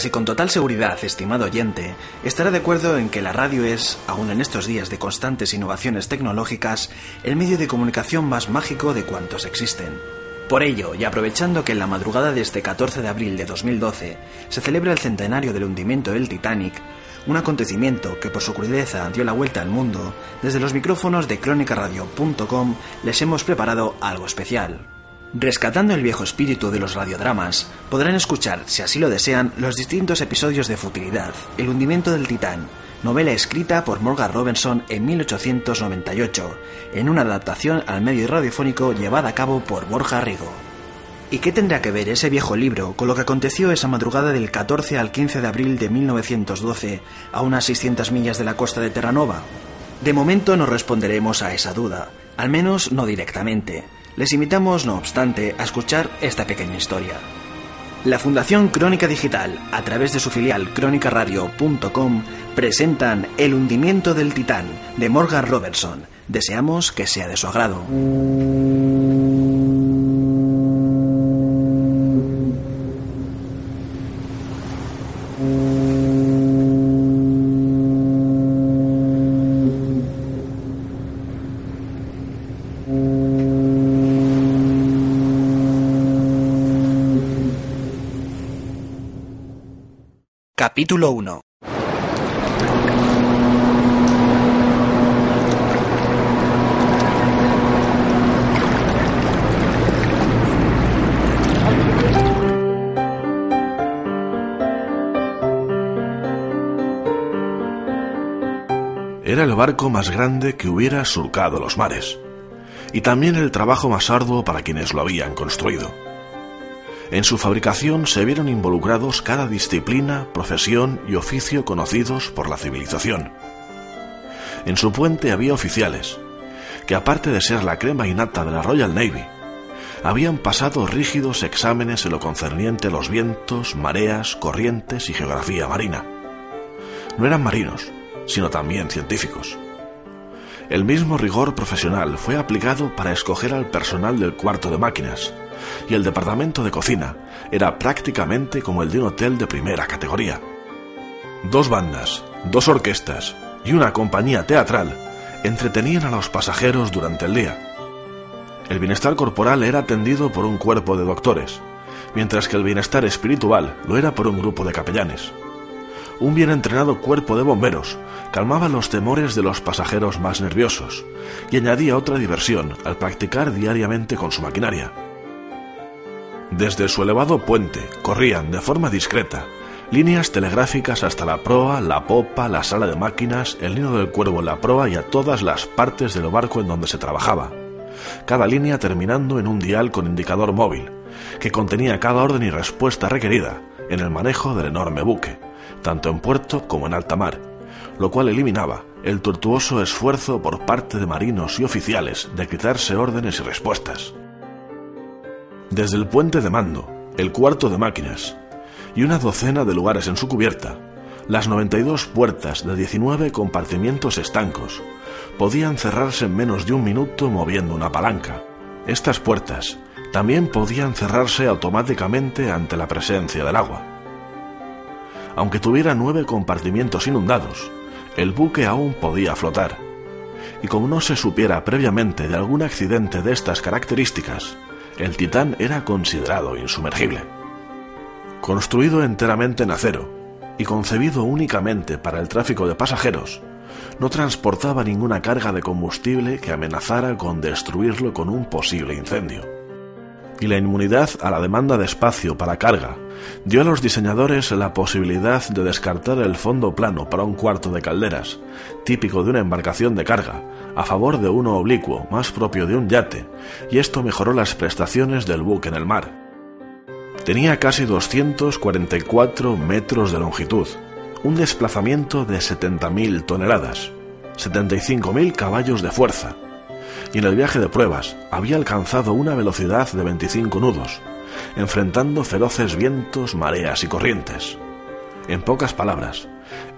Casi con total seguridad, estimado oyente, estará de acuerdo en que la radio es, aún en estos días de constantes innovaciones tecnológicas, el medio de comunicación más mágico de cuantos existen. Por ello, y aprovechando que en la madrugada de este 14 de abril de 2012 se celebra el centenario del hundimiento del Titanic, un acontecimiento que por su crudeza dio la vuelta al mundo, desde los micrófonos de crónicaradio.com les hemos preparado algo especial. Rescatando el viejo espíritu de los radiodramas, podrán escuchar, si así lo desean, los distintos episodios de Futilidad, El hundimiento del Titán, novela escrita por Morgan Robertson en 1898, en una adaptación al medio radiofónico llevada a cabo por Borja Rigo. ¿Y qué tendrá que ver ese viejo libro con lo que aconteció esa madrugada del 14 al 15 de abril de 1912 a unas 600 millas de la costa de Terranova? De momento no responderemos a esa duda, al menos no directamente. Les invitamos, no obstante, a escuchar esta pequeña historia. La Fundación Crónica Digital, a través de su filial crónicaradio.com, presentan El hundimiento del Titán, de Morgan Robertson. Deseamos que sea de su agrado. Capítulo 1 Era el barco más grande que hubiera surcado los mares, y también el trabajo más arduo para quienes lo habían construido. En su fabricación se vieron involucrados cada disciplina, profesión y oficio conocidos por la civilización. En su puente había oficiales, que aparte de ser la crema innata de la Royal Navy, habían pasado rígidos exámenes en lo concerniente a los vientos, mareas, corrientes y geografía marina. No eran marinos, sino también científicos. El mismo rigor profesional fue aplicado para escoger al personal del cuarto de máquinas, y el departamento de cocina era prácticamente como el de un hotel de primera categoría. Dos bandas, dos orquestas y una compañía teatral entretenían a los pasajeros durante el día. El bienestar corporal era atendido por un cuerpo de doctores, mientras que el bienestar espiritual lo era por un grupo de capellanes un bien entrenado cuerpo de bomberos calmaba los temores de los pasajeros más nerviosos y añadía otra diversión al practicar diariamente con su maquinaria. Desde su elevado puente corrían de forma discreta líneas telegráficas hasta la proa, la popa, la sala de máquinas, el nido del cuervo en la proa y a todas las partes del barco en donde se trabajaba, cada línea terminando en un dial con indicador móvil, que contenía cada orden y respuesta requerida en el manejo del enorme buque tanto en puerto como en alta mar, lo cual eliminaba el tortuoso esfuerzo por parte de marinos y oficiales de quitarse órdenes y respuestas. Desde el puente de mando, el cuarto de máquinas y una docena de lugares en su cubierta, las 92 puertas de 19 compartimientos estancos podían cerrarse en menos de un minuto moviendo una palanca. Estas puertas también podían cerrarse automáticamente ante la presencia del agua. Aunque tuviera nueve compartimientos inundados, el buque aún podía flotar. Y como no se supiera previamente de algún accidente de estas características, el Titán era considerado insumergible. Construido enteramente en acero y concebido únicamente para el tráfico de pasajeros, no transportaba ninguna carga de combustible que amenazara con destruirlo con un posible incendio y la inmunidad a la demanda de espacio para carga dio a los diseñadores la posibilidad de descartar el fondo plano para un cuarto de calderas, típico de una embarcación de carga, a favor de uno oblicuo, más propio de un yate, y esto mejoró las prestaciones del buque en el mar. Tenía casi 244 metros de longitud, un desplazamiento de 70.000 toneladas, 75.000 caballos de fuerza, y en el viaje de pruebas había alcanzado una velocidad de 25 nudos, enfrentando feroces vientos, mareas y corrientes. En pocas palabras,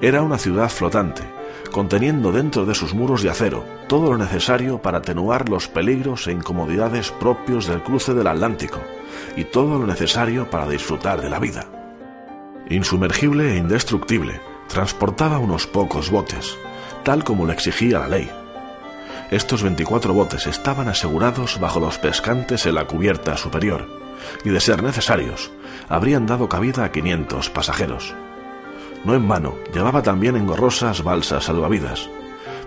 era una ciudad flotante, conteniendo dentro de sus muros de acero todo lo necesario para atenuar los peligros e incomodidades propios del cruce del Atlántico y todo lo necesario para disfrutar de la vida. Insumergible e indestructible, transportaba unos pocos botes, tal como lo exigía la ley. Estos 24 botes estaban asegurados bajo los pescantes en la cubierta superior, y de ser necesarios, habrían dado cabida a 500 pasajeros. No en vano, llevaba también engorrosas balsas salvavidas,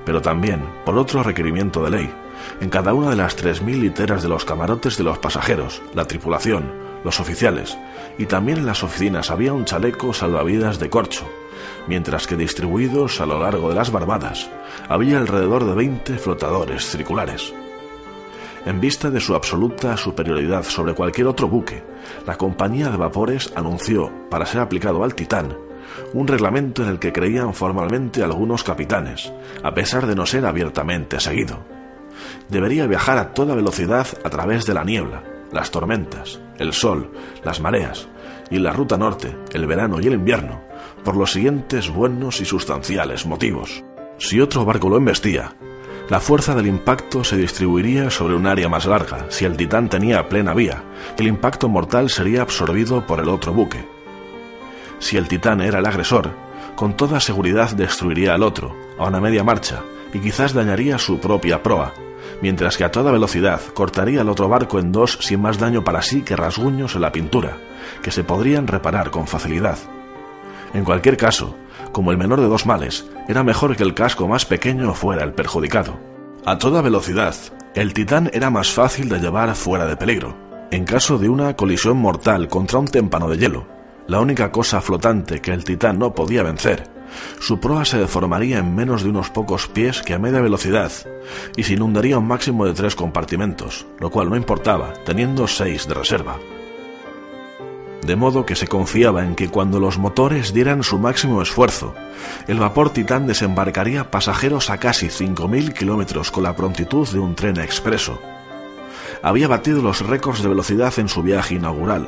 pero también, por otro requerimiento de ley, en cada una de las 3.000 literas de los camarotes de los pasajeros, la tripulación, los oficiales, y también en las oficinas había un chaleco salvavidas de corcho, mientras que distribuidos a lo largo de las barbadas había alrededor de 20 flotadores circulares. En vista de su absoluta superioridad sobre cualquier otro buque, la compañía de vapores anunció, para ser aplicado al Titán, un reglamento en el que creían formalmente algunos capitanes, a pesar de no ser abiertamente seguido. Debería viajar a toda velocidad a través de la niebla, las tormentas, el sol, las mareas, y la ruta norte, el verano y el invierno, por los siguientes buenos y sustanciales motivos. Si otro barco lo embestía, la fuerza del impacto se distribuiría sobre un área más larga. Si el Titán tenía plena vía, el impacto mortal sería absorbido por el otro buque. Si el Titán era el agresor, con toda seguridad destruiría al otro, a una media marcha, y quizás dañaría su propia proa, mientras que a toda velocidad cortaría el otro barco en dos sin más daño para sí que rasguños en la pintura, que se podrían reparar con facilidad. En cualquier caso, como el menor de dos males, era mejor que el casco más pequeño fuera el perjudicado. A toda velocidad, el titán era más fácil de llevar fuera de peligro. En caso de una colisión mortal contra un témpano de hielo, la única cosa flotante que el titán no podía vencer, su proa se deformaría en menos de unos pocos pies que a media velocidad y se inundaría un máximo de tres compartimentos, lo cual no importaba, teniendo seis de reserva. De modo que se confiaba en que cuando los motores dieran su máximo esfuerzo, el vapor Titán desembarcaría pasajeros a casi 5.000 kilómetros con la prontitud de un tren expreso. Había batido los récords de velocidad en su viaje inaugural,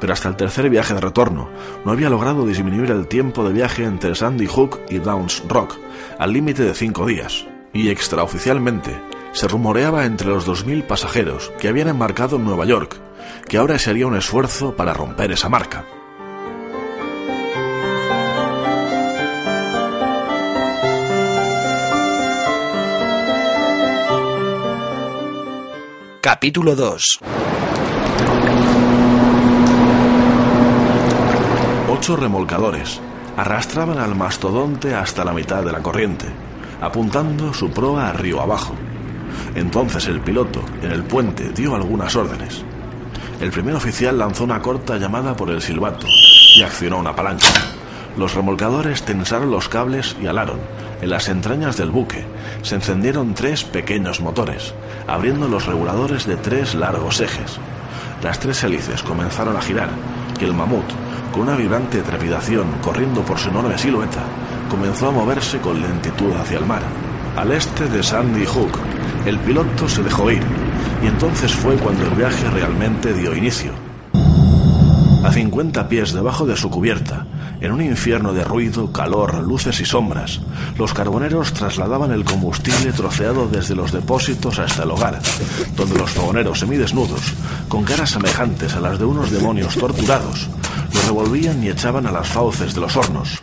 pero hasta el tercer viaje de retorno no había logrado disminuir el tiempo de viaje entre Sandy Hook y Downs Rock, al límite de cinco días, y extraoficialmente se rumoreaba entre los 2.000 pasajeros que habían embarcado en Nueva York que ahora se haría un esfuerzo para romper esa marca. Capítulo 2 Ocho remolcadores arrastraban al mastodonte hasta la mitad de la corriente, apuntando su proa a río abajo. Entonces el piloto, en el puente, dio algunas órdenes. El primer oficial lanzó una corta llamada por el silbato y accionó una palanca. Los remolcadores tensaron los cables y alaron. En las entrañas del buque se encendieron tres pequeños motores, abriendo los reguladores de tres largos ejes. Las tres hélices comenzaron a girar y el mamut, con una vibrante trepidación corriendo por su enorme silueta, comenzó a moverse con lentitud hacia el mar. Al este de Sandy Hook, el piloto se dejó ir y entonces fue cuando el viaje realmente dio inicio. A 50 pies debajo de su cubierta, en un infierno de ruido, calor, luces y sombras, los carboneros trasladaban el combustible troceado desde los depósitos hasta el hogar, donde los fogoneros semidesnudos, con caras semejantes a las de unos demonios torturados, revolvían y echaban a las fauces de los hornos.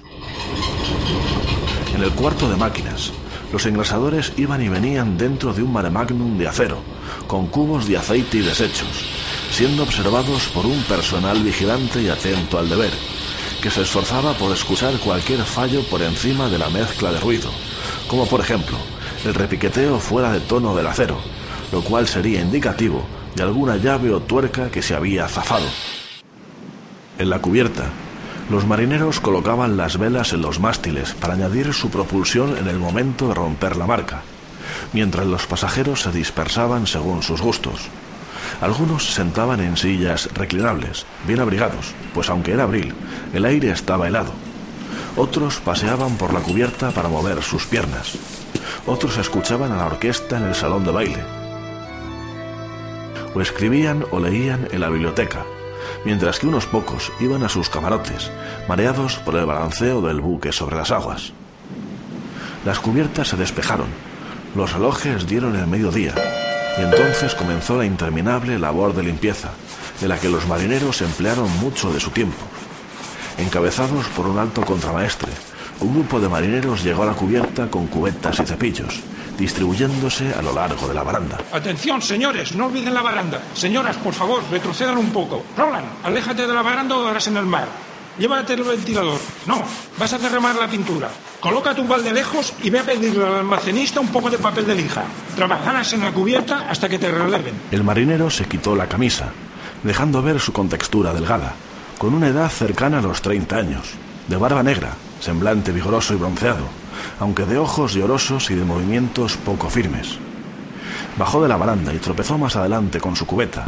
En el cuarto de máquinas, los engrasadores iban y venían dentro de un mare magnum de acero, con cubos de aceite y desechos, siendo observados por un personal vigilante y atento al deber, que se esforzaba por escuchar cualquier fallo por encima de la mezcla de ruido, como por ejemplo el repiqueteo fuera de tono del acero, lo cual sería indicativo de alguna llave o tuerca que se había zafado. En la cubierta, los marineros colocaban las velas en los mástiles para añadir su propulsión en el momento de romper la marca mientras los pasajeros se dispersaban según sus gustos. Algunos se sentaban en sillas reclinables, bien abrigados, pues aunque era abril, el aire estaba helado. Otros paseaban por la cubierta para mover sus piernas. Otros escuchaban a la orquesta en el salón de baile. O escribían o leían en la biblioteca, mientras que unos pocos iban a sus camarotes, mareados por el balanceo del buque sobre las aguas. Las cubiertas se despejaron los relojes dieron el mediodía y entonces comenzó la interminable labor de limpieza, de la que los marineros emplearon mucho de su tiempo. Encabezados por un alto contramaestre, un grupo de marineros llegó a la cubierta con cubetas y cepillos, distribuyéndose a lo largo de la baranda. Atención, señores, no olviden la baranda. Señoras, por favor, retrocedan un poco. Roland, aléjate de la baranda o harás en el mar. Llévate el ventilador. No, vas a derramar la pintura. Coloca tu balde lejos y ve a pedirle al almacenista un poco de papel de lija. Trabajarás en la cubierta hasta que te releven. El marinero se quitó la camisa, dejando ver su contextura delgada, con una edad cercana a los 30 años, de barba negra, semblante vigoroso y bronceado, aunque de ojos llorosos y de movimientos poco firmes. Bajó de la baranda y tropezó más adelante con su cubeta.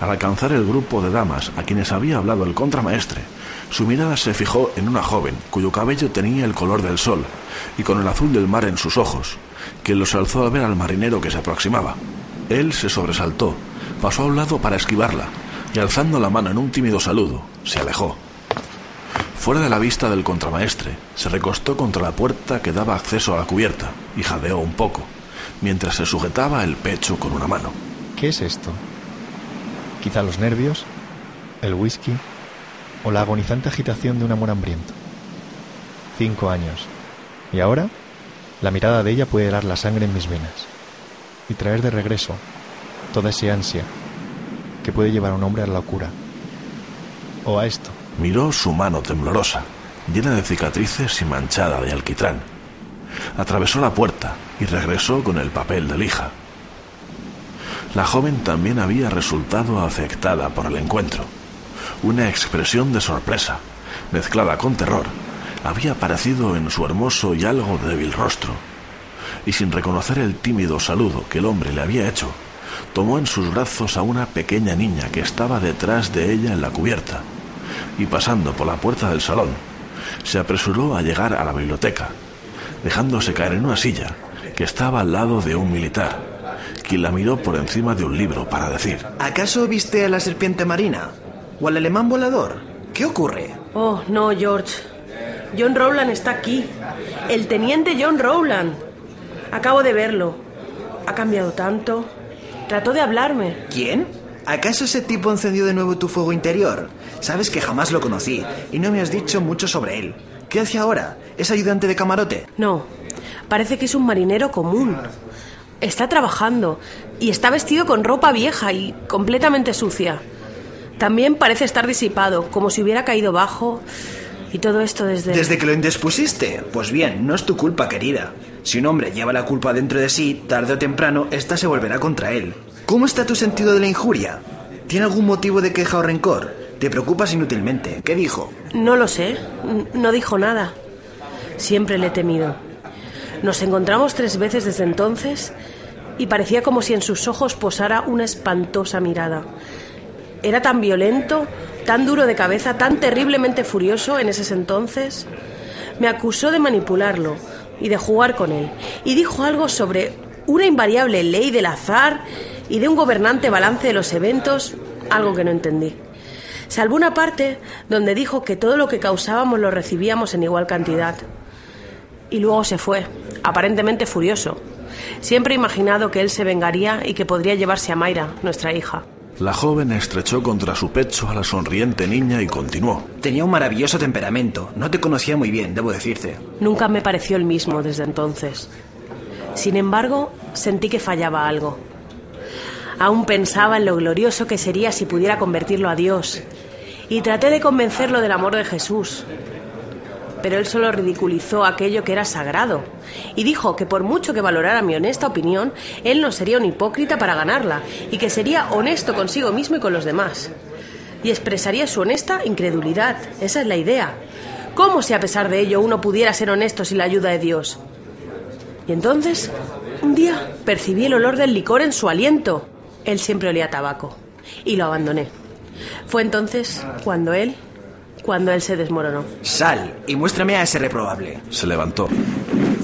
Al alcanzar el grupo de damas a quienes había hablado el contramaestre, su mirada se fijó en una joven cuyo cabello tenía el color del sol y con el azul del mar en sus ojos, quien los alzó al ver al marinero que se aproximaba. Él se sobresaltó, pasó a un lado para esquivarla y alzando la mano en un tímido saludo, se alejó. Fuera de la vista del contramaestre, se recostó contra la puerta que daba acceso a la cubierta y jadeó un poco, mientras se sujetaba el pecho con una mano. ¿Qué es esto? Quizá los nervios, el whisky o la agonizante agitación de un amor hambriento. Cinco años. Y ahora, la mirada de ella puede helar la sangre en mis venas y traer de regreso toda esa ansia que puede llevar a un hombre a la locura. O a esto. Miró su mano temblorosa, llena de cicatrices y manchada de alquitrán. Atravesó la puerta y regresó con el papel de lija. La joven también había resultado afectada por el encuentro. Una expresión de sorpresa, mezclada con terror, había aparecido en su hermoso y algo débil rostro. Y sin reconocer el tímido saludo que el hombre le había hecho, tomó en sus brazos a una pequeña niña que estaba detrás de ella en la cubierta y pasando por la puerta del salón, se apresuró a llegar a la biblioteca, dejándose caer en una silla que estaba al lado de un militar, quien la miró por encima de un libro para decir, ¿Acaso viste a la serpiente marina? ¿O al alemán volador? ¿Qué ocurre? Oh, no, George. John Rowland está aquí. El teniente John Rowland. Acabo de verlo. Ha cambiado tanto. Trató de hablarme. ¿Quién? ¿Acaso ese tipo encendió de nuevo tu fuego interior? Sabes que jamás lo conocí y no me has dicho mucho sobre él. ¿Qué hace ahora? ¿Es ayudante de camarote? No, parece que es un marinero común. Está trabajando y está vestido con ropa vieja y completamente sucia. También parece estar disipado, como si hubiera caído bajo. Y todo esto desde... ¿Desde que lo indespusiste? Pues bien, no es tu culpa, querida. Si un hombre lleva la culpa dentro de sí, tarde o temprano, esta se volverá contra él. ¿Cómo está tu sentido de la injuria? ¿Tiene algún motivo de queja o rencor? Te preocupas inútilmente. ¿Qué dijo? No lo sé. No dijo nada. Siempre le he temido. Nos encontramos tres veces desde entonces y parecía como si en sus ojos posara una espantosa mirada. Era tan violento, tan duro de cabeza, tan terriblemente furioso en ese entonces. Me acusó de manipularlo y de jugar con él. Y dijo algo sobre una invariable ley del azar y de un gobernante balance de los eventos, algo que no entendí. Salvo una parte donde dijo que todo lo que causábamos lo recibíamos en igual cantidad. Y luego se fue, aparentemente furioso. Siempre he imaginado que él se vengaría y que podría llevarse a Mayra, nuestra hija. La joven estrechó contra su pecho a la sonriente niña y continuó. Tenía un maravilloso temperamento. No te conocía muy bien, debo decirte. Nunca me pareció el mismo desde entonces. Sin embargo, sentí que fallaba algo. Aún pensaba en lo glorioso que sería si pudiera convertirlo a Dios. Y traté de convencerlo del amor de Jesús. Pero él solo ridiculizó aquello que era sagrado y dijo que por mucho que valorara mi honesta opinión, él no sería un hipócrita para ganarla y que sería honesto consigo mismo y con los demás. Y expresaría su honesta incredulidad. Esa es la idea. ¿Cómo si a pesar de ello uno pudiera ser honesto sin la ayuda de Dios? Y entonces, un día percibí el olor del licor en su aliento. Él siempre olía a tabaco. Y lo abandoné. Fue entonces cuando él, cuando él se desmoronó. Sal y muéstrame a ese reprobable. Se levantó.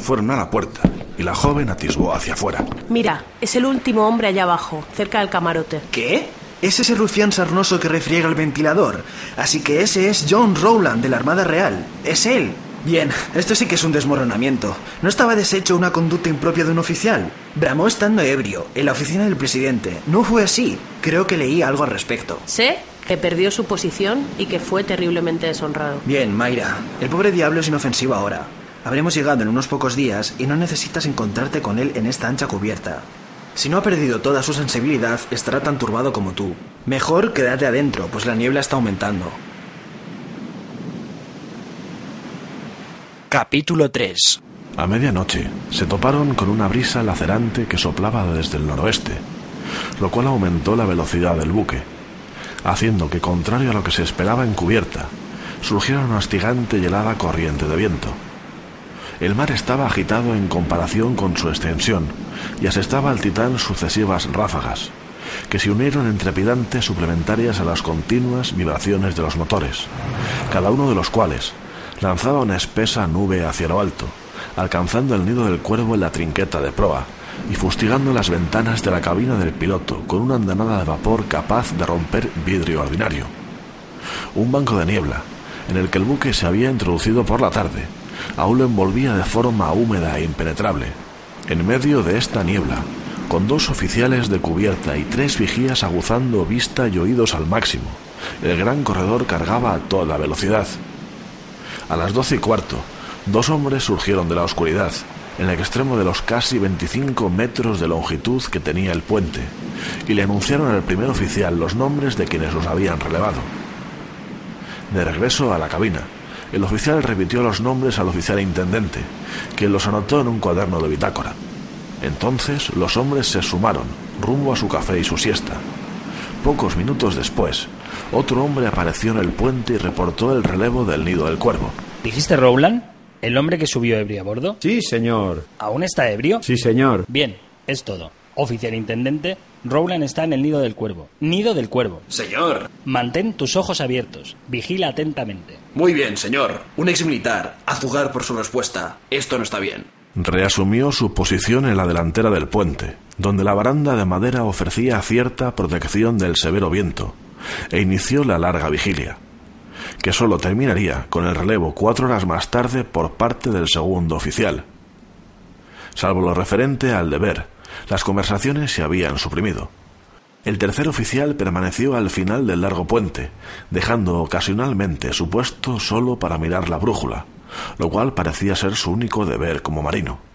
Fueron a la puerta y la joven atisbó hacia afuera. Mira, es el último hombre allá abajo, cerca del camarote. ¿Qué? Es ese rufián sarnoso que refriega el ventilador. Así que ese es John Rowland de la Armada Real. Es él. Bien, esto sí que es un desmoronamiento. ¿No estaba deshecho una conducta impropia de un oficial? Bramó estando ebrio, en la oficina del presidente. No fue así. Creo que leí algo al respecto. ¿Sé? que perdió su posición y que fue terriblemente deshonrado. Bien, Mayra, el pobre diablo es inofensivo ahora. Habremos llegado en unos pocos días y no necesitas encontrarte con él en esta ancha cubierta. Si no ha perdido toda su sensibilidad, estará tan turbado como tú. Mejor quédate adentro, pues la niebla está aumentando. Capítulo 3 A medianoche se toparon con una brisa lacerante que soplaba desde el noroeste, lo cual aumentó la velocidad del buque, haciendo que, contrario a lo que se esperaba en cubierta, surgiera una hostigante y helada corriente de viento. El mar estaba agitado en comparación con su extensión y asestaba al titán sucesivas ráfagas, que se unieron en trepidantes suplementarias a las continuas vibraciones de los motores, cada uno de los cuales lanzaba una espesa nube hacia lo alto, alcanzando el nido del cuervo en la trinqueta de proa y fustigando las ventanas de la cabina del piloto con una andanada de vapor capaz de romper vidrio ordinario. Un banco de niebla, en el que el buque se había introducido por la tarde, aún lo envolvía de forma húmeda e impenetrable. En medio de esta niebla, con dos oficiales de cubierta y tres vigías aguzando vista y oídos al máximo, el gran corredor cargaba a toda velocidad. A las doce y cuarto, dos hombres surgieron de la oscuridad, en el extremo de los casi 25 metros de longitud que tenía el puente, y le anunciaron al primer oficial los nombres de quienes los habían relevado. De regreso a la cabina, el oficial repitió los nombres al oficial intendente, quien los anotó en un cuaderno de bitácora. Entonces los hombres se sumaron, rumbo a su café y su siesta. Pocos minutos después, otro hombre apareció en el puente y reportó el relevo del nido del cuervo. ¿Dijiste Rowland? ¿El hombre que subió ebrio a bordo? Sí, señor. ¿Aún está ebrio? Sí, señor. Bien, es todo. Oficial intendente, Rowland está en el nido del cuervo. Nido del cuervo. Señor. Mantén tus ojos abiertos. Vigila atentamente. Muy bien, señor. Un ex militar. A juzgar por su respuesta. Esto no está bien. Reasumió su posición en la delantera del puente, donde la baranda de madera ofrecía cierta protección del severo viento, e inició la larga vigilia, que sólo terminaría con el relevo cuatro horas más tarde por parte del segundo oficial. Salvo lo referente al deber, las conversaciones se habían suprimido. El tercer oficial permaneció al final del largo puente, dejando ocasionalmente su puesto solo para mirar la brújula, lo cual parecía ser su único deber como marino.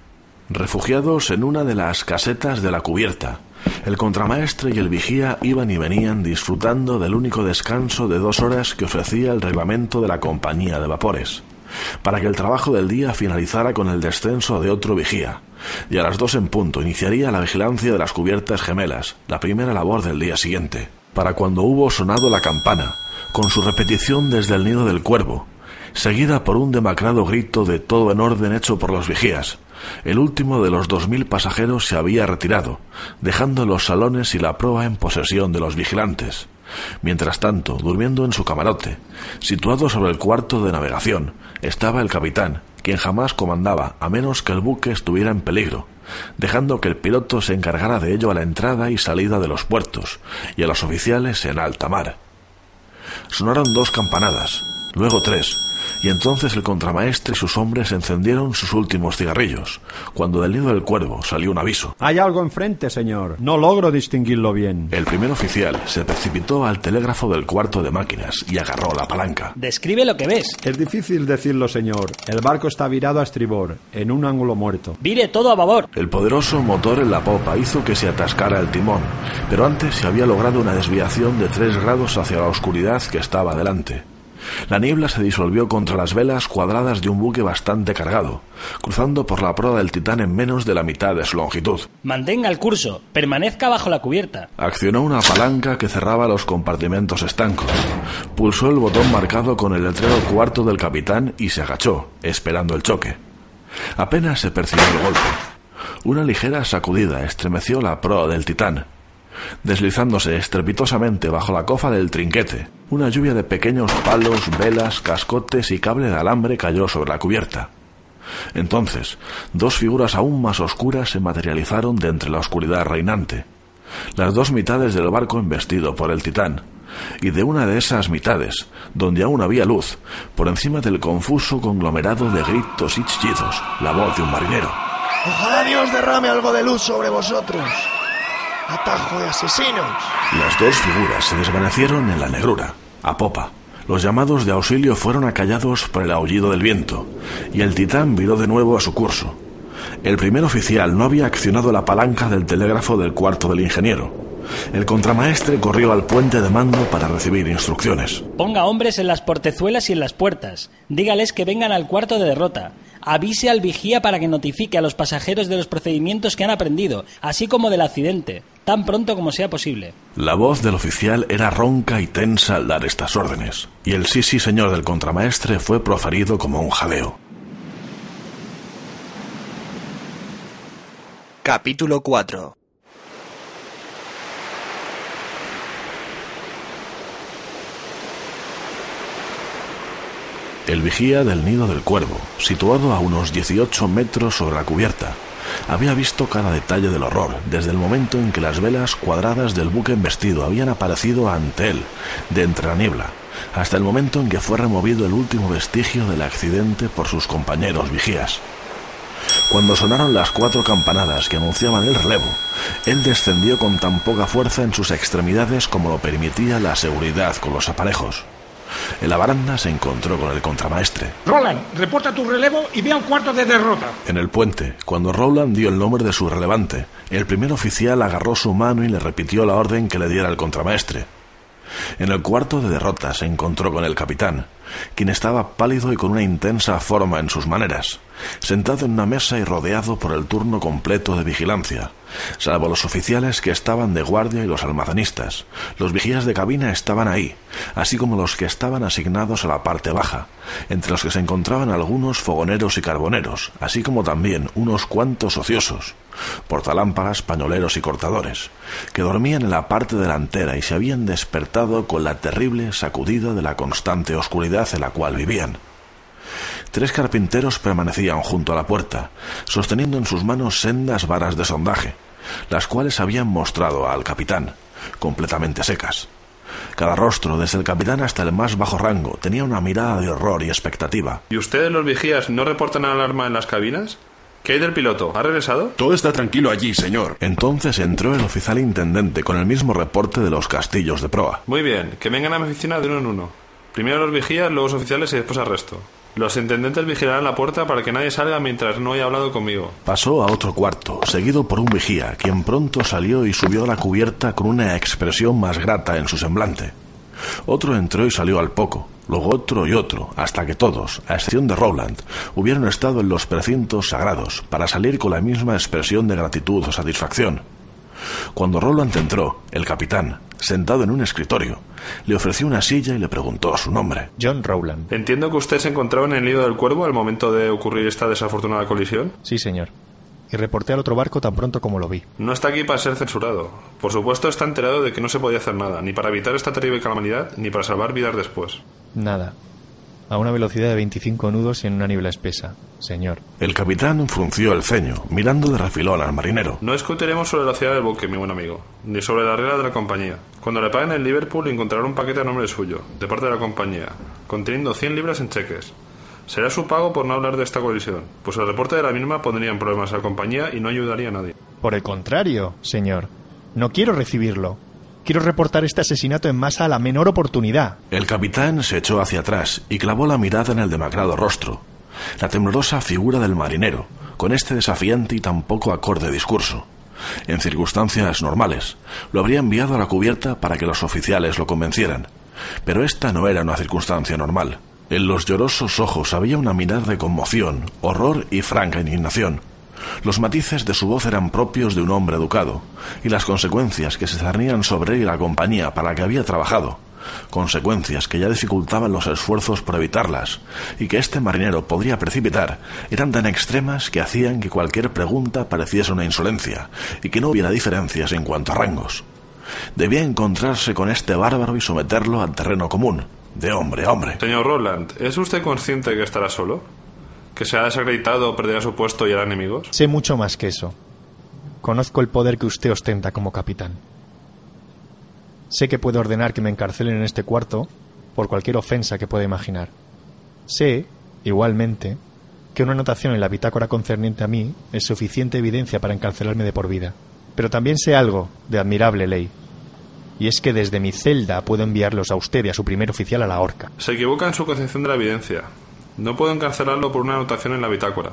Refugiados en una de las casetas de la cubierta, el contramaestre y el vigía iban y venían disfrutando del único descanso de dos horas que ofrecía el reglamento de la compañía de vapores, para que el trabajo del día finalizara con el descenso de otro vigía, y a las dos en punto iniciaría la vigilancia de las cubiertas gemelas, la primera labor del día siguiente, para cuando hubo sonado la campana, con su repetición desde el nido del cuervo, seguida por un demacrado grito de todo en orden hecho por los vigías. El último de los dos mil pasajeros se había retirado, dejando los salones y la proa en posesión de los vigilantes. Mientras tanto, durmiendo en su camarote, situado sobre el cuarto de navegación, estaba el capitán, quien jamás comandaba a menos que el buque estuviera en peligro, dejando que el piloto se encargara de ello a la entrada y salida de los puertos, y a los oficiales en alta mar. Sonaron dos campanadas, luego tres, y entonces el contramaestre y sus hombres encendieron sus últimos cigarrillos, cuando del nido del cuervo salió un aviso. Hay algo enfrente, señor. No logro distinguirlo bien. El primer oficial se precipitó al telégrafo del cuarto de máquinas y agarró la palanca. Describe lo que ves. Es difícil decirlo, señor. El barco está virado a estribor, en un ángulo muerto. Vire todo a babor. El poderoso motor en la popa hizo que se atascara el timón, pero antes se había logrado una desviación de tres grados hacia la oscuridad que estaba delante. La niebla se disolvió contra las velas cuadradas de un buque bastante cargado, cruzando por la proa del Titán en menos de la mitad de su longitud. Mantenga el curso. Permanezca bajo la cubierta. Accionó una palanca que cerraba los compartimentos estancos. Pulsó el botón marcado con el letrero cuarto del capitán y se agachó, esperando el choque. Apenas se percibió el golpe. Una ligera sacudida estremeció la proa del Titán, deslizándose estrepitosamente bajo la cofa del trinquete. Una lluvia de pequeños palos, velas, cascotes y cable de alambre cayó sobre la cubierta. Entonces, dos figuras aún más oscuras se materializaron de entre la oscuridad reinante. Las dos mitades del barco embestido por el titán, y de una de esas mitades, donde aún había luz, por encima del confuso conglomerado de gritos y chillidos, la voz de un marinero. Ojalá Dios derrame algo de luz sobre vosotros. ¡Atajo de asesinos! Las dos figuras se desvanecieron en la negrura, a popa. Los llamados de auxilio fueron acallados por el aullido del viento, y el titán viró de nuevo a su curso. El primer oficial no había accionado la palanca del telégrafo del cuarto del ingeniero. El contramaestre corrió al puente de mando para recibir instrucciones. Ponga hombres en las portezuelas y en las puertas. Dígales que vengan al cuarto de derrota. Avise al vigía para que notifique a los pasajeros de los procedimientos que han aprendido, así como del accidente, tan pronto como sea posible. La voz del oficial era ronca y tensa al dar estas órdenes, y el sí sí señor del contramaestre fue proferido como un jaleo. Capítulo 4 El vigía del nido del cuervo, situado a unos 18 metros sobre la cubierta, había visto cada detalle del horror desde el momento en que las velas cuadradas del buque embestido habían aparecido ante él, de entre la niebla, hasta el momento en que fue removido el último vestigio del accidente por sus compañeros vigías. Cuando sonaron las cuatro campanadas que anunciaban el relevo, él descendió con tan poca fuerza en sus extremidades como lo permitía la seguridad con los aparejos. En la baranda se encontró con el contramaestre. Roland, reporta tu relevo y ve al cuarto de derrota. En el puente, cuando Rowland dio el nombre de su relevante, el primer oficial agarró su mano y le repitió la orden que le diera el contramaestre. En el cuarto de derrota se encontró con el capitán, quien estaba pálido y con una intensa forma en sus maneras, sentado en una mesa y rodeado por el turno completo de vigilancia, salvo los oficiales que estaban de guardia y los almacenistas. Los vigías de cabina estaban ahí, así como los que estaban asignados a la parte baja, entre los que se encontraban algunos fogoneros y carboneros, así como también unos cuantos ociosos, portalámparas, pañoleros y cortadores, que dormían en la parte delantera y se habían despertado con la terrible sacudida de la constante oscuridad en la cual vivían. Tres carpinteros permanecían junto a la puerta, sosteniendo en sus manos sendas varas de sondaje, las cuales habían mostrado al capitán, completamente secas. Cada rostro, desde el capitán hasta el más bajo rango, tenía una mirada de horror y expectativa. ¿Y ustedes, los vigías, no reportan alarma en las cabinas? ¿Qué hay del piloto? ¿Ha regresado? Todo está tranquilo allí, señor. Entonces entró el oficial intendente con el mismo reporte de los castillos de proa. Muy bien, que vengan a mi oficina de uno en uno. Primero los vigías, luego los oficiales y después al resto. Los intendentes vigilarán la puerta para que nadie salga mientras no haya hablado conmigo. Pasó a otro cuarto, seguido por un vigía, quien pronto salió y subió a la cubierta con una expresión más grata en su semblante. Otro entró y salió al poco, luego otro y otro, hasta que todos, a excepción de Rowland, hubieran estado en los precintos sagrados para salir con la misma expresión de gratitud o satisfacción. Cuando Rowland entró, el capitán, sentado en un escritorio, le ofreció una silla y le preguntó su nombre. John Rowland. Entiendo que usted se encontraba en el nido del cuervo al momento de ocurrir esta desafortunada colisión. Sí, señor. Y reporté al otro barco tan pronto como lo vi. No está aquí para ser censurado. Por supuesto está enterado de que no se podía hacer nada, ni para evitar esta terrible calamidad, ni para salvar vidas después. Nada. A una velocidad de 25 nudos y en una niebla espesa, señor. El capitán frunció el ceño, mirando de refilón al marinero. No discutiremos sobre la ciudad del buque, mi buen amigo, ni sobre la regla de la compañía. Cuando le paguen en Liverpool encontrará un paquete a nombre suyo, de parte de la compañía, conteniendo 100 libras en cheques. Será su pago por no hablar de esta colisión, pues el reporte de la misma pondría en problemas a la compañía y no ayudaría a nadie. Por el contrario, señor. No quiero recibirlo. Quiero reportar este asesinato en masa a la menor oportunidad. El capitán se echó hacia atrás y clavó la mirada en el demacrado rostro, la temblorosa figura del marinero, con este desafiante y tan poco acorde discurso. En circunstancias normales, lo habría enviado a la cubierta para que los oficiales lo convencieran. Pero esta no era una circunstancia normal. En los llorosos ojos había una mirada de conmoción, horror y franca indignación. Los matices de su voz eran propios de un hombre educado, y las consecuencias que se cernían sobre él y la compañía para la que había trabajado, consecuencias que ya dificultaban los esfuerzos por evitarlas, y que este marinero podría precipitar, eran tan extremas que hacían que cualquier pregunta pareciese una insolencia, y que no hubiera diferencias en cuanto a rangos. Debía encontrarse con este bárbaro y someterlo al terreno común, de hombre a hombre. Señor Roland, ¿es usted consciente que estará solo? ¿Que se ha desacreditado o perderá su puesto y hará enemigos? Sé mucho más que eso. Conozco el poder que usted ostenta como capitán. Sé que puede ordenar que me encarcelen en este cuarto por cualquier ofensa que pueda imaginar. Sé, igualmente, que una anotación en la bitácora concerniente a mí es suficiente evidencia para encarcelarme de por vida. Pero también sé algo de admirable ley. Y es que desde mi celda puedo enviarlos a usted y a su primer oficial a la horca. Se equivoca en su concepción de la evidencia. No puedo encarcelarlo por una anotación en la bitácora.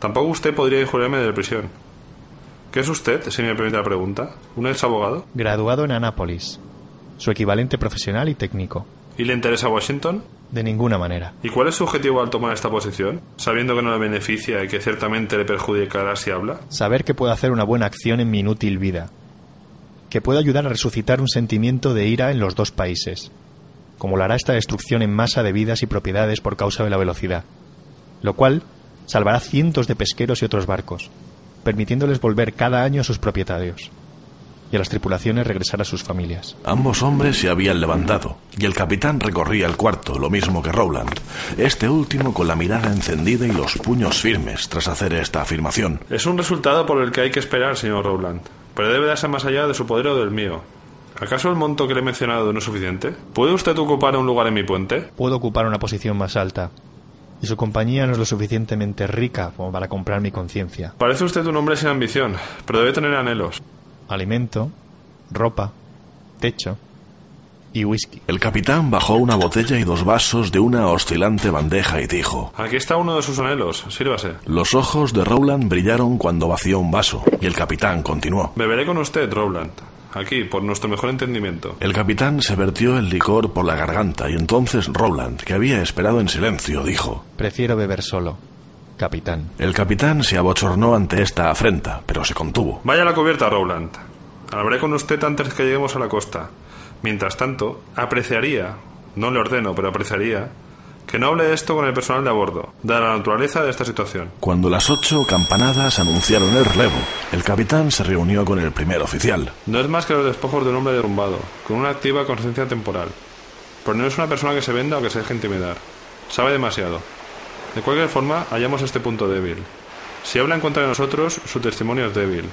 Tampoco usted podría injuriarme de prisión. ¿Qué es usted, si me permite la pregunta? ¿Un ex abogado? Graduado en Anápolis. Su equivalente profesional y técnico. ¿Y le interesa Washington? De ninguna manera. ¿Y cuál es su objetivo al tomar esta posición? Sabiendo que no le beneficia y que ciertamente le perjudicará si habla. Saber que puedo hacer una buena acción en mi inútil vida. Que puedo ayudar a resucitar un sentimiento de ira en los dos países. Como lo hará esta destrucción en masa de vidas y propiedades por causa de la velocidad. Lo cual salvará cientos de pesqueros y otros barcos, permitiéndoles volver cada año a sus propietarios y a las tripulaciones regresar a sus familias. Ambos hombres se habían levantado y el capitán recorría el cuarto, lo mismo que Rowland, este último con la mirada encendida y los puños firmes tras hacer esta afirmación. Es un resultado por el que hay que esperar, señor Rowland, pero debe darse más allá de su poder o del mío. ¿Acaso el monto que le he mencionado no es suficiente? ¿Puede usted ocupar un lugar en mi puente? Puedo ocupar una posición más alta, y su compañía no es lo suficientemente rica como para comprar mi conciencia. Parece usted un hombre sin ambición, pero debe tener anhelos. Alimento, ropa, techo y whisky. El capitán bajó una botella y dos vasos de una oscilante bandeja y dijo: Aquí está uno de sus anhelos, sírvase. Los ojos de Rowland brillaron cuando vació un vaso, y el capitán continuó: Beberé con usted, Rowland. Aquí, por nuestro mejor entendimiento. El capitán se vertió el licor por la garganta y entonces Rowland, que había esperado en silencio, dijo: Prefiero beber solo, capitán. El capitán se abochornó ante esta afrenta, pero se contuvo. Vaya a la cubierta, Rowland. Hablaré con usted antes que lleguemos a la costa. Mientras tanto, apreciaría, no le ordeno, pero apreciaría, que no hable de esto con el personal de a bordo, dada la naturaleza de esta situación. Cuando las ocho campanadas anunciaron el relevo, el capitán se reunió con el primer oficial. No es más que los despojos de un hombre derrumbado, con una activa conciencia temporal. Pero no es una persona que se venda o que se deje intimidar. Sabe demasiado. De cualquier forma, hallamos este punto débil. Si habla en contra de nosotros, su testimonio es débil.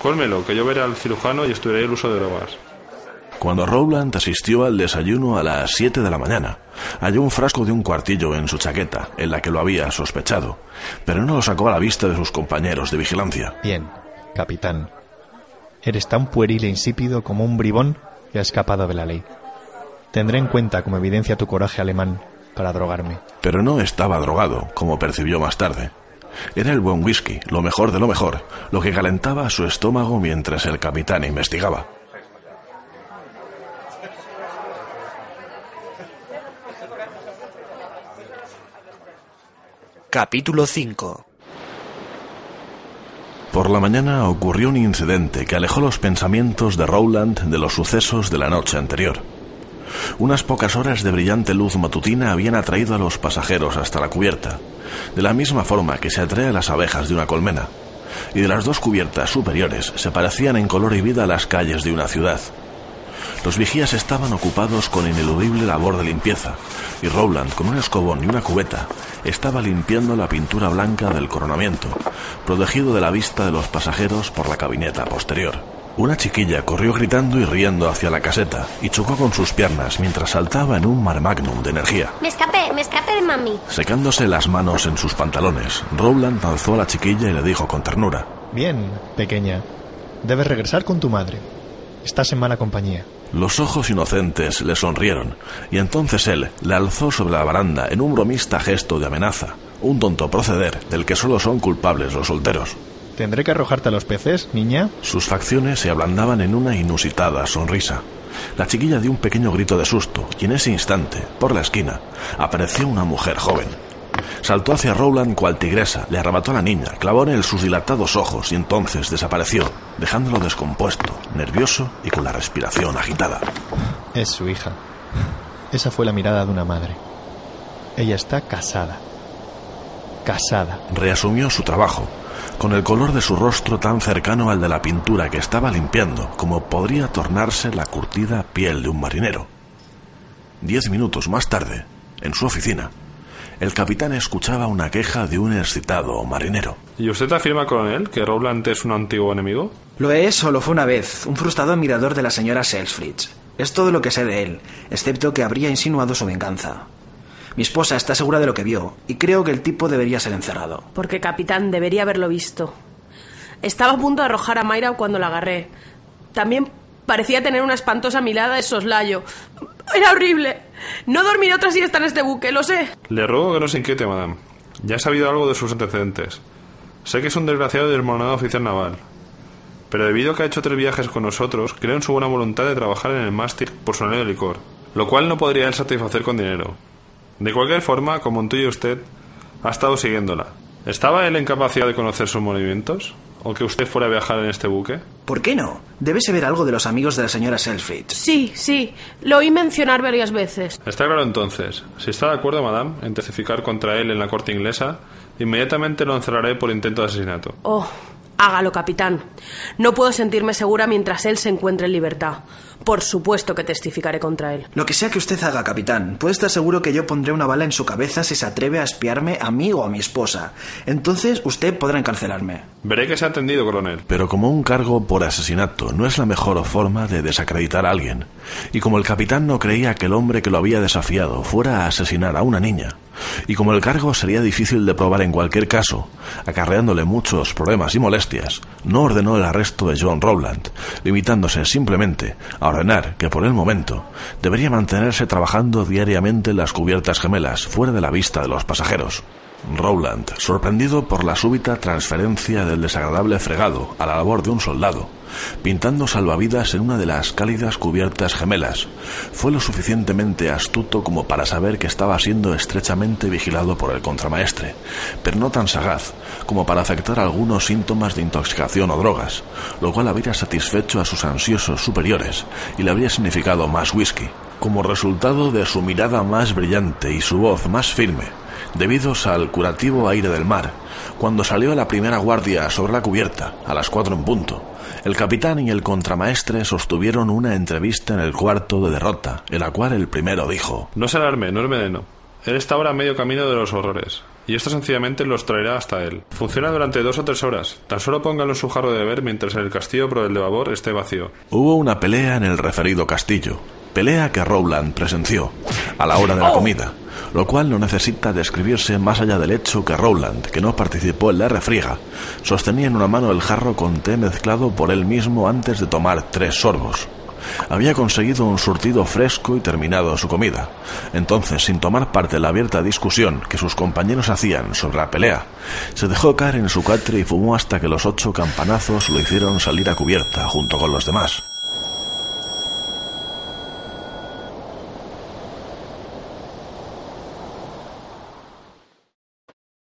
Cólmelo, que yo veré al cirujano y estudiaré el uso de drogas. Cuando Rowland asistió al desayuno a las 7 de la mañana, halló un frasco de un cuartillo en su chaqueta, en la que lo había sospechado, pero no lo sacó a la vista de sus compañeros de vigilancia. Bien, capitán. Eres tan pueril e insípido como un bribón que ha escapado de la ley. Tendré en cuenta como evidencia tu coraje alemán para drogarme. Pero no estaba drogado, como percibió más tarde. Era el buen whisky, lo mejor de lo mejor, lo que calentaba su estómago mientras el capitán investigaba. Capítulo 5 Por la mañana ocurrió un incidente que alejó los pensamientos de Rowland de los sucesos de la noche anterior. Unas pocas horas de brillante luz matutina habían atraído a los pasajeros hasta la cubierta, de la misma forma que se atrae a las abejas de una colmena, y de las dos cubiertas superiores se parecían en color y vida a las calles de una ciudad. Los vigías estaban ocupados con ineludible labor de limpieza, y Rowland, con un escobón y una cubeta, estaba limpiando la pintura blanca del coronamiento, protegido de la vista de los pasajeros por la cabineta posterior. Una chiquilla corrió gritando y riendo hacia la caseta y chocó con sus piernas mientras saltaba en un mar magnum de energía. Me escapé, me escapé de mami. Secándose las manos en sus pantalones, Rowland alzó a la chiquilla y le dijo con ternura: Bien, pequeña. Debes regresar con tu madre. Estás en mala compañía. Los ojos inocentes le sonrieron, y entonces él le alzó sobre la baranda en un bromista gesto de amenaza, un tonto proceder del que solo son culpables los solteros. ¿Tendré que arrojarte a los peces, niña? Sus facciones se ablandaban en una inusitada sonrisa. La chiquilla dio un pequeño grito de susto, y en ese instante, por la esquina, apareció una mujer joven. Saltó hacia Rowland cual tigresa, le arrebató a la niña, clavó en él sus dilatados ojos y entonces desapareció, dejándolo descompuesto, nervioso y con la respiración agitada. Es su hija. Esa fue la mirada de una madre. Ella está casada. Casada. Reasumió su trabajo, con el color de su rostro tan cercano al de la pintura que estaba limpiando, como podría tornarse la curtida piel de un marinero. Diez minutos más tarde, en su oficina, el capitán escuchaba una queja de un excitado marinero. ¿Y usted afirma, coronel, que Rowland es un antiguo enemigo? Lo es, solo fue una vez, un frustrado admirador de la señora Selfridge. Es todo lo que sé de él, excepto que habría insinuado su venganza. Mi esposa está segura de lo que vio, y creo que el tipo debería ser encerrado. Porque capitán debería haberlo visto. Estaba a punto de arrojar a Mayra cuando la agarré. También parecía tener una espantosa mirada de soslayo. Era horrible. No dormiré otra siesta en este buque, lo sé. Le ruego que no se inquiete, madame. Ya he sabido algo de sus antecedentes. Sé que es un desgraciado y desmoronado oficial naval. Pero debido a que ha hecho tres viajes con nosotros, creo en su buena voluntad de trabajar en el mástil por su anillo de licor, lo cual no podría él satisfacer con dinero. De cualquier forma, como intuye usted, ha estado siguiéndola. ¿Estaba él en capacidad de conocer sus movimientos? ¿O que usted fuera a viajar en este buque? ¿Por qué no? Debe saber algo de los amigos de la señora Selfridge. Sí, sí. Lo oí mencionar varias veces. Está claro entonces. Si está de acuerdo, madame, en testificar contra él en la corte inglesa, inmediatamente lo encerraré por intento de asesinato. Oh, hágalo, capitán. No puedo sentirme segura mientras él se encuentre en libertad. Por supuesto que testificaré contra él. Lo que sea que usted haga, capitán, puede estar seguro que yo pondré una bala en su cabeza si se atreve a espiarme a mí o a mi esposa. Entonces usted podrá encarcelarme. Veré que se ha atendido, coronel. Pero como un cargo por asesinato no es la mejor forma de desacreditar a alguien, y como el capitán no creía que el hombre que lo había desafiado fuera a asesinar a una niña, y como el cargo sería difícil de probar en cualquier caso, acarreándole muchos problemas y molestias, no ordenó el arresto de John Rowland, limitándose simplemente a que por el momento debería mantenerse trabajando diariamente en las cubiertas gemelas, fuera de la vista de los pasajeros. Rowland, sorprendido por la súbita transferencia del desagradable fregado a la labor de un soldado, pintando salvavidas en una de las cálidas cubiertas gemelas, fue lo suficientemente astuto como para saber que estaba siendo estrechamente vigilado por el contramaestre, pero no tan sagaz como para afectar algunos síntomas de intoxicación o drogas, lo cual habría satisfecho a sus ansiosos superiores y le habría significado más whisky. Como resultado de su mirada más brillante y su voz más firme, debidos al curativo aire del mar, cuando salió la primera guardia sobre la cubierta, a las cuatro en punto, el capitán y el contramaestre sostuvieron una entrevista en el cuarto de derrota, en la cual el primero dijo No se alarme, no es veneno. Él está ahora a medio camino de los horrores, y esto sencillamente los traerá hasta él. Funciona durante dos o tres horas. Tan solo póngalo en su jarro de beber mientras el castillo por el de babor esté vacío. Hubo una pelea en el referido castillo, pelea que Rowland presenció a la hora de la comida, lo cual no necesita describirse más allá del hecho que Rowland, que no participó en la refriega, sostenía en una mano el jarro con té mezclado por él mismo antes de tomar tres sorbos. Había conseguido un surtido fresco y terminado su comida. Entonces, sin tomar parte en la abierta discusión que sus compañeros hacían sobre la pelea, se dejó caer en su catre y fumó hasta que los ocho campanazos lo hicieron salir a cubierta junto con los demás.